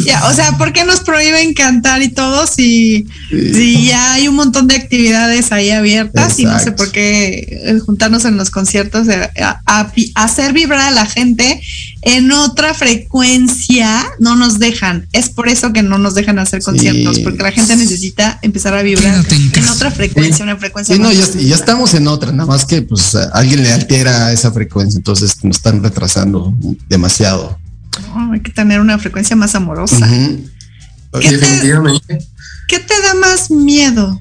ya, o sea, ¿por qué nos prohíben cantar y todo si, ya hay un montón de actividades ahí abiertas y no sé por qué eh, juntarnos en los conciertos, eh, a, hacer vibrar a la gente en otra frecuencia no nos dejan. Es por eso que no nos dejan hacer conciertos, porque la gente necesita empezar a vibrar en otra frecuencia, una frecuencia. Sí, no, ya, ya, estamos en otra, nada más que pues alguien le altera esa frecuencia, entonces nos están retrasando demasiado. Hay que tener una frecuencia más amorosa. ¿Qué, te, da más miedo?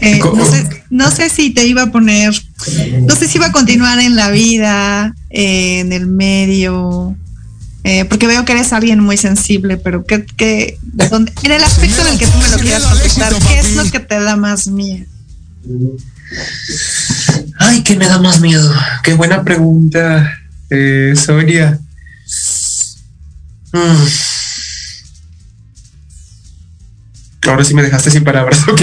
Eh, no, sé, si te iba a poner, no sé si iba a continuar en la vida, en el medio, eh, porque veo que eres alguien muy sensible, pero que, que en el aspecto en el que tú me lo quieras contestar, ¿qué es lo que te da más miedo? Ay, ¿qué me da más miedo? Qué buena pregunta, eh, Sonia. Mm. Ahora sí me dejaste sin palabras, ok.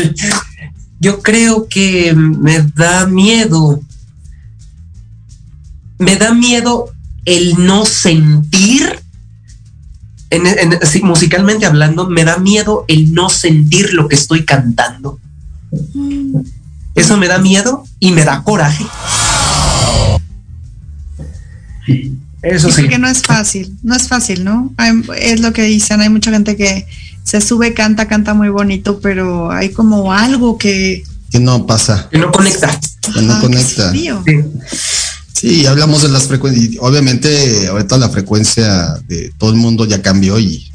Yo creo que me da miedo. Me da miedo el no sentir. musicalmente hablando, me da miedo el no sentir lo que estoy cantando. Mm. Eso me da miedo y me da coraje. Eso sí. Porque no es fácil, no es fácil, ¿no? es lo que dicen, hay mucha gente que se sube, canta, canta muy bonito, pero hay como algo que... Que no pasa. Que no conecta. Que no conecta. Sí. sí, hablamos de las frecuencias. Obviamente, ahorita la frecuencia de todo el mundo ya cambió y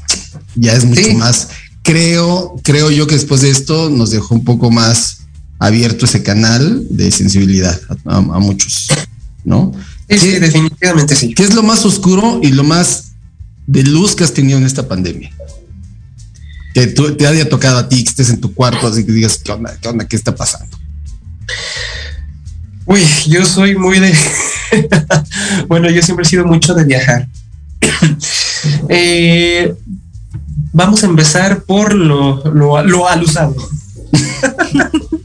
ya es mucho más. Creo, creo yo que después de esto nos dejó un poco más abierto ese canal de sensibilidad a, muchos, ¿no? Sí, definitivamente sí. ¿Qué es lo más oscuro y lo más de luz que has tenido en esta pandemia? Que te haya tocado a ti, que estés en tu cuarto, así que digas, ¿qué onda? ¿Qué onda? ¿Qué está pasando? Uy, yo soy muy de... bueno, yo siempre he sido mucho de viajar. Eh, vamos a empezar por lo, lo, lo alusado.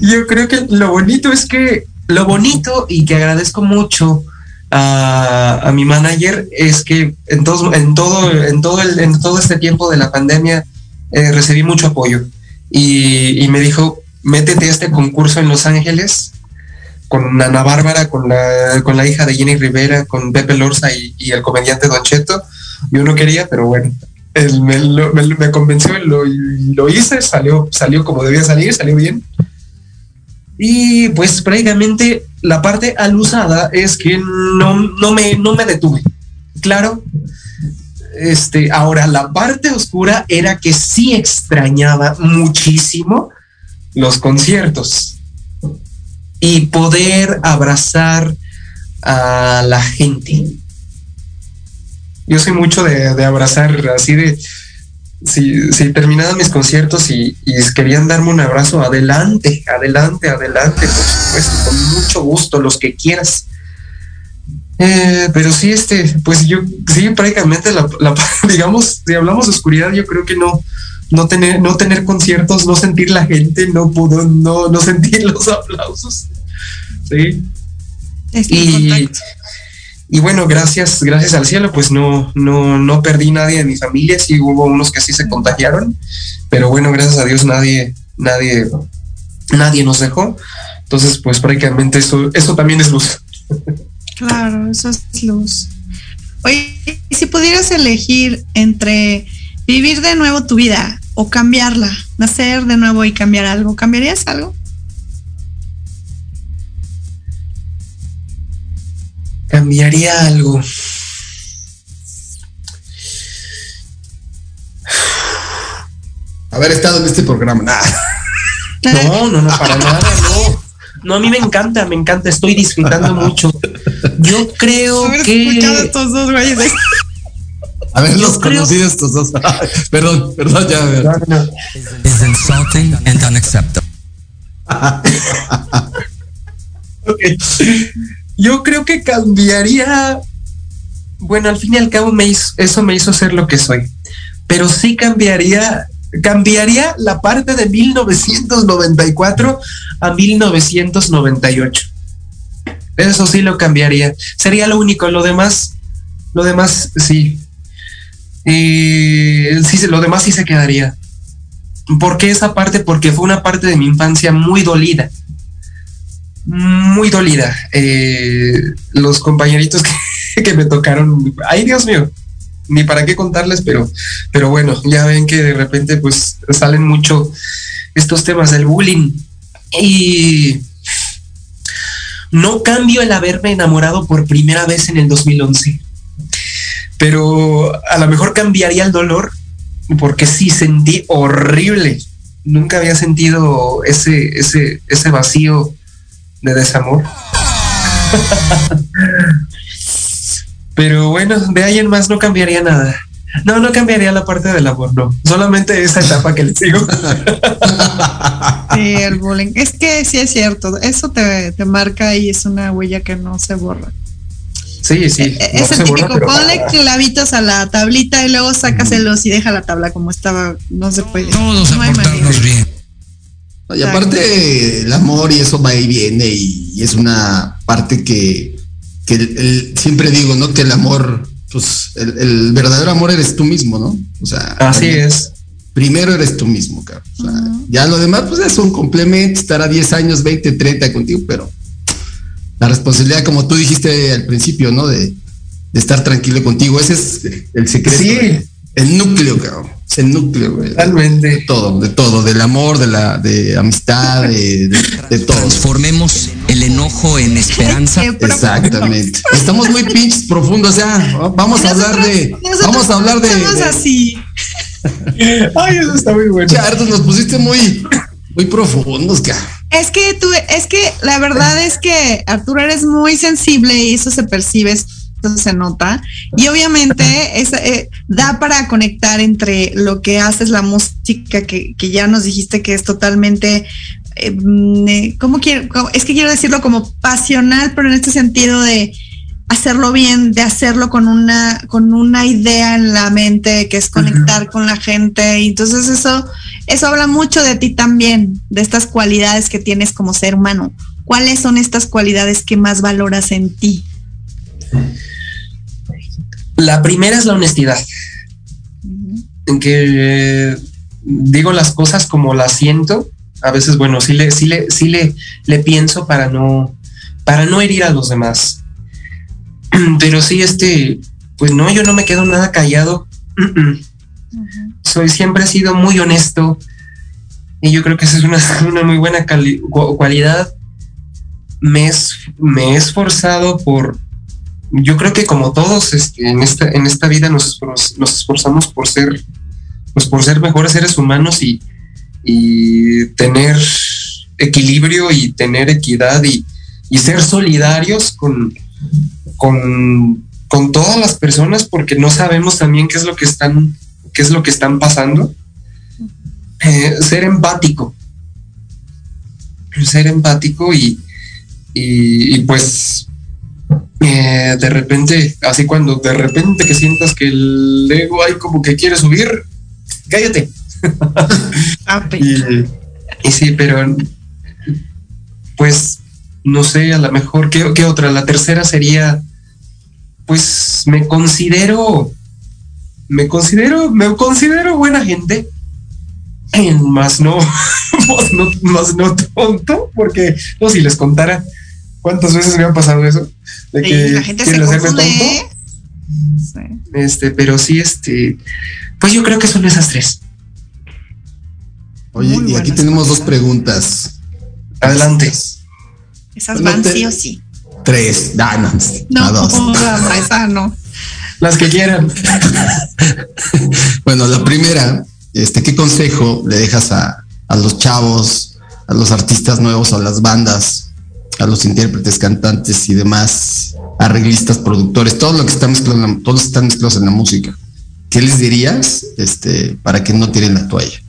yo creo que lo bonito es que lo bonito y que agradezco mucho a, mi manager es que en todo, en todo, en todo, el, en todo este tiempo de la pandemia eh, recibí mucho apoyo y, me dijo, métete a este concurso en Los Ángeles con Ana Bárbara, con la, con la hija de Jenny Rivera, con Pepe Lorza y, el comediante Don Cheto. Yo no quería, pero bueno, él me, convenció lo, lo, hice, salió, salió como debía salir, salió bien. Y pues prácticamente la parte alusada es que no, no, me, no me detuve. Claro. Este, ahora, la parte oscura era que sí extrañaba muchísimo los conciertos y poder abrazar a la gente. Yo soy mucho de, de abrazar así de, si, si terminaban mis conciertos y, querían darme un abrazo, adelante, adelante, adelante, por supuesto, con mucho gusto, los que quieras. Eh, pero sí, este, pues yo, sí, prácticamente, la, digamos, si hablamos de oscuridad, yo creo que no, no tener, no tener conciertos, no sentir la gente, no pudo, no, no sentir los aplausos. Sí. y, y bueno, gracias, gracias al cielo, pues no, no, no perdí nadie de mi familia, sí hubo unos que sí se contagiaron, pero bueno, gracias a Dios nadie, nadie, nadie nos dejó. Entonces, pues prácticamente eso, eso también es luz. Claro, eso es luz. Oye, si pudieras elegir entre vivir de nuevo tu vida o cambiarla, nacer de nuevo y cambiar algo, ¿cambiarías algo? Cambiaría algo. Haber estado en este programa. No, no, no, para nada, no. No, a mí me encanta, me encanta, estoy disfrutando mucho. Yo creo que. estos dos güeyes. Haberlos conocido estos dos. perdón, perdón, ya. Es insulting and unacceptable. okay. Yo creo que cambiaría. Bueno, al fin y al cabo me hizo, eso me hizo ser lo que soy. Pero sí cambiaría, cambiaría la parte de 1994 a 1998. Eso sí lo cambiaría. Sería lo único. Lo demás, lo demás sí. Y sí, lo demás sí se quedaría. ¿Por qué esa parte? Porque fue una parte de mi infancia muy dolida muy dolida. Eh, los compañeritos que, me tocaron, ay Dios mío, ni para qué contarles, pero, pero bueno, ya ven que de repente pues salen mucho estos temas del bullying y no cambio el haberme enamorado por primera vez en el 2011, pero a lo mejor cambiaría el dolor porque sí sentí horrible. Nunca había sentido ese, ese, ese vacío de desamor. Pero bueno, de ahí en más no cambiaría nada. No, no cambiaría la parte del amor, no. Solamente esa etapa que le sigo. Sí, el bullying. Es que sí es cierto. Eso te, marca y es una huella que no se borra. Sí, sí. E, e, es el típico, ponle clavitos a la tablita y luego sácaselos y deja la tabla como estaba. No se puede. Todos no bien. Y aparte el amor y eso va y viene y, es una parte que, siempre digo, ¿no? Que el amor, pues el, verdadero amor eres tú mismo, ¿no? O sea, así es. Primero eres tú mismo, cabrón. O sea, ya lo demás, pues es un complemento, estar a 10 años, 20, 30 contigo, pero la responsabilidad, como tú dijiste al principio, ¿no? De, estar tranquilo contigo. Ese es el secreto. Sí. El núcleo, cabrón. Es el núcleo, güey. Totalmente. De todo, de todo, del amor, de la de amistad, de, de, de todo. Transformemos el enojo en esperanza. Exactamente. Estamos muy pinches profundos ya. Vamos a hablar de. Vamos a hablar de. somos así. Ay, eso está muy bueno. Chartos, nos pusiste muy, muy profundos, cabrón. Es que tú, es que la verdad es que Arturo eres muy sensible y eso se percibe, se nota. Y obviamente es, eh, da para conectar entre lo que haces, la música que, que ya nos dijiste que es totalmente, eh, ¿cómo quiero? es que quiero decirlo como pasional, pero en este sentido de hacerlo bien, de hacerlo con una, con una idea en la mente, que es conectar con la gente. Y entonces eso, eso habla mucho de ti también, de estas cualidades que tienes como ser humano. ¿Cuáles son estas cualidades que más valoras en ti? La primera es la honestidad. En que digo las cosas como las siento. A veces, bueno, sí le, sí le, sí le, le pienso para no, para no herir a los demás. Pero sí, este, pues no, yo no me quedo nada callado. Soy siempre sido muy honesto. Y yo creo que esa es una, una muy buena cualidad. Me, me he esforzado por, yo creo que como todos este, en, esta, en esta vida nos, esfor- nos esforzamos por ser, pues por ser mejores seres humanos y, y tener equilibrio y tener equidad y, y ser solidarios con, con, con todas las personas porque no sabemos también qué es lo que están, qué es lo que están pasando. Eh, ser empático. Ser empático y, y pues eh, de repente, así cuando de repente que sientas que el ego hay como que quiere subir, cállate. y, y sí, pero pues no sé, a lo mejor, ¿qué, qué otra? La tercera sería, pues me considero, me considero, me considero buena gente, más no, más no, más no tonto, porque no, si les contara cuántas veces me ha pasado eso, de Sí, que la gente se tonto. Sí. Este, pero sí, este, pues yo creo que son esas tres. Oye, Muy y aquí tenemos dos preguntas. Adelante. Esas van te- sí o sí. Tres. Ah, no, No, a dos. no, esa no. Las que quieran. Bueno, la primera, este, ¿qué consejo le dejas a, a los chavos, a los artistas nuevos, a las bandas, a los intérpretes, cantantes y demás arreglistas, productores, todo lo que está mezclado, en la- todos están mezclados en la música? ¿Qué les dirías, este, para que no tiren la toalla?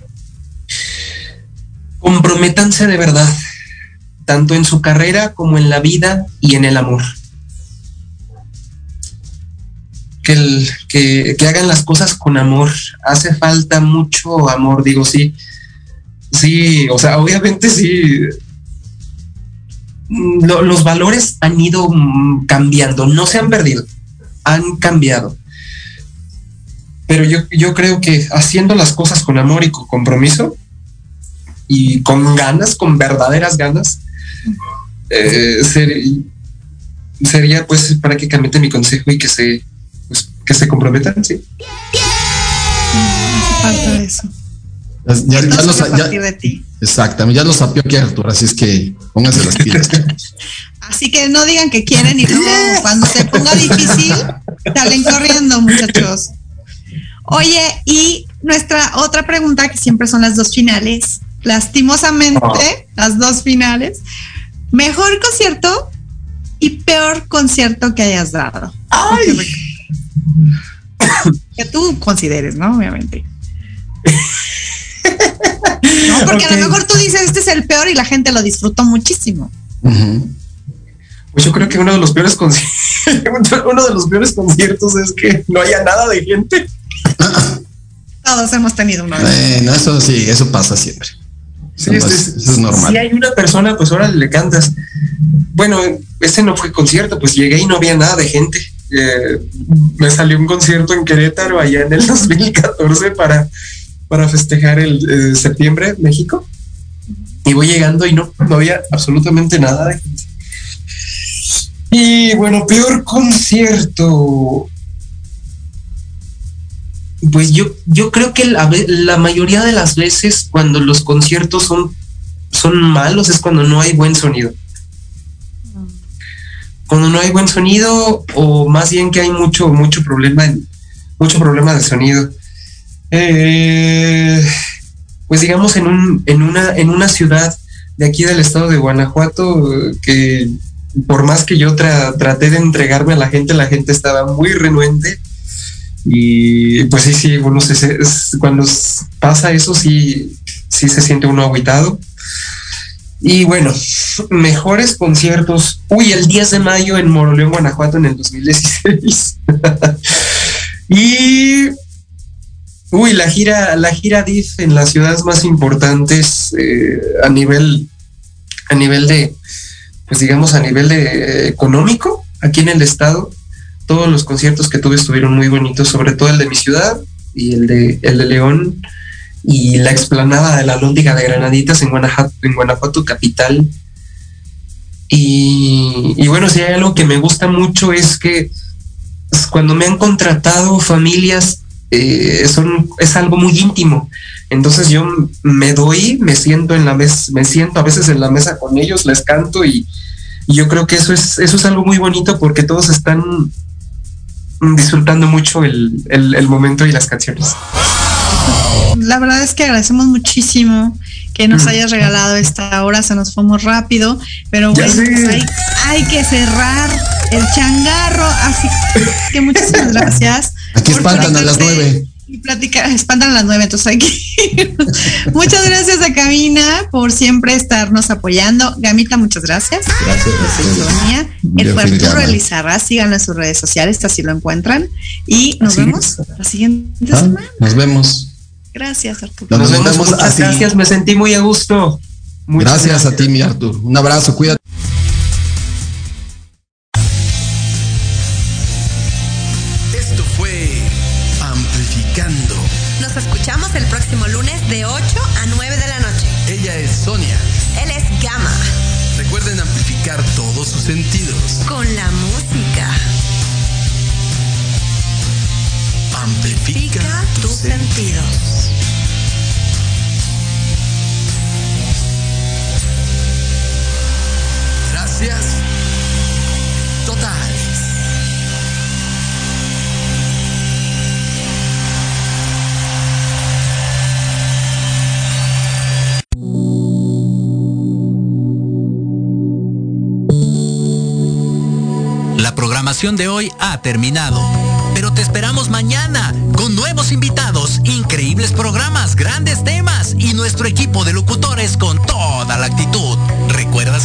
Comprométanse de verdad, tanto en su carrera como en la vida y en el amor. Que, que hagan las cosas con amor. Hace falta mucho amor, digo, sí. Sí, o sea, obviamente sí. Mm, lo- los valores han ido mm, cambiando, no se han perdido, han cambiado. Pero yo, yo creo que haciendo las cosas con amor y con compromiso, y con ganas, con verdaderas ganas, eh, ser- sería pues prácticamente mi consejo y que se, pues, que se comprometan, sí. Ya, ya Todo los- ya- de ti. exactamente, ya lo sapió aquí Arturo, así es que pónganse las pilas. Así que no digan que quieren y luego cuando se ponga difícil, salen corriendo, muchachos. Oye, y nuestra otra pregunta, que siempre son las dos finales, lastimosamente, las dos finales. Mejor concierto y peor concierto que hayas dado. Que tú consideres, ¿no? Obviamente. No, porque a lo mejor tú dices, este es el peor y la gente lo disfrutó muchísimo. Pues yo creo que uno de los peores conciertos, uno de los peores conciertos es que no haya nada de gente. Todos hemos tenido uno. Bueno, eso sí, eso pasa siempre. Sí, Eso este- es- eso es normal. Si hay una persona, pues ahora le cantas. Bueno, ese no fue concierto, pues llegué y no había nada de gente. Eh, me salió un concierto en Querétaro allá en el 2014 para, para festejar el eh, septiembre, México. Y voy llegando y no, no había absolutamente nada de gente. Y bueno, peor concierto. Pues yo, yo creo que la, la, mayoría de las veces cuando los conciertos son, son malos es cuando no hay buen sonido. Cuando no hay buen sonido o más bien que hay mucho, mucho problema, mucho problema de sonido. Eh, pues digamos en, un, en, una, en una ciudad de aquí del estado de Guanajuato que por más que yo traté de entregarme a la gente, la gente estaba muy renuente. Y pues sí, sí, bueno, cuando pasa eso, sí, sí se siente uno aguitado. Y bueno, mejores conciertos. Uy, el 10 de mayo en Moroleón, Guanajuato, en el 2016. y. Uy, la gira, la gira DIF en las ciudades más importantes eh, a nivel, a nivel de, pues digamos a nivel de, económico, aquí en el estado, todos los conciertos que tuve estuvieron muy bonitos, sobre todo el de mi ciudad y el de, el de León y la explanada de la Lóndiga de Granaditas en Guanajuato, en Guanajuato capital. Y, bueno, si hay algo que me gusta mucho es que cuando me han contratado familias, eh, son, es algo muy íntimo. Entonces yo me doy, me siento en la mesa, me siento a veces en la mesa con ellos, les canto y, yo creo que eso es, eso es algo muy bonito porque todos están disfrutando mucho el, momento y las canciones. La verdad es que agradecemos muchísimo que nos hayas regalado esta hora, se nos fue muy rápido, pero bueno, pues hay, que cerrar el changarro, así que muchísimas gracias. Aquí espantan a las nueve y platicar, espantan las nueve, entonces aquí. muchas gracias a Camina por siempre estarnos apoyando. Gamita, muchas gracias. Gracias. Sonia. El Arturo Elizarra, síganlo en sus redes sociales, así lo encuentran. Y nos vemos la siguiente ah, semana. Nos vemos. Gracias, Arturo. Nos, vemos. Muchas gracias, me sentí muy a gusto. gracias, a ti, mi Arturo. Un abrazo, cuídate. Sonia. Él es Gama. Recuerden amplificar todos sus sentidos. Con la música. Amplifica, tus, sentidos. Gracias. Programación de hoy ha terminado. Pero te esperamos mañana con nuevos invitados, increíbles programas, grandes temas y nuestro equipo de locutores con toda la actitud. ¿Recuerdas?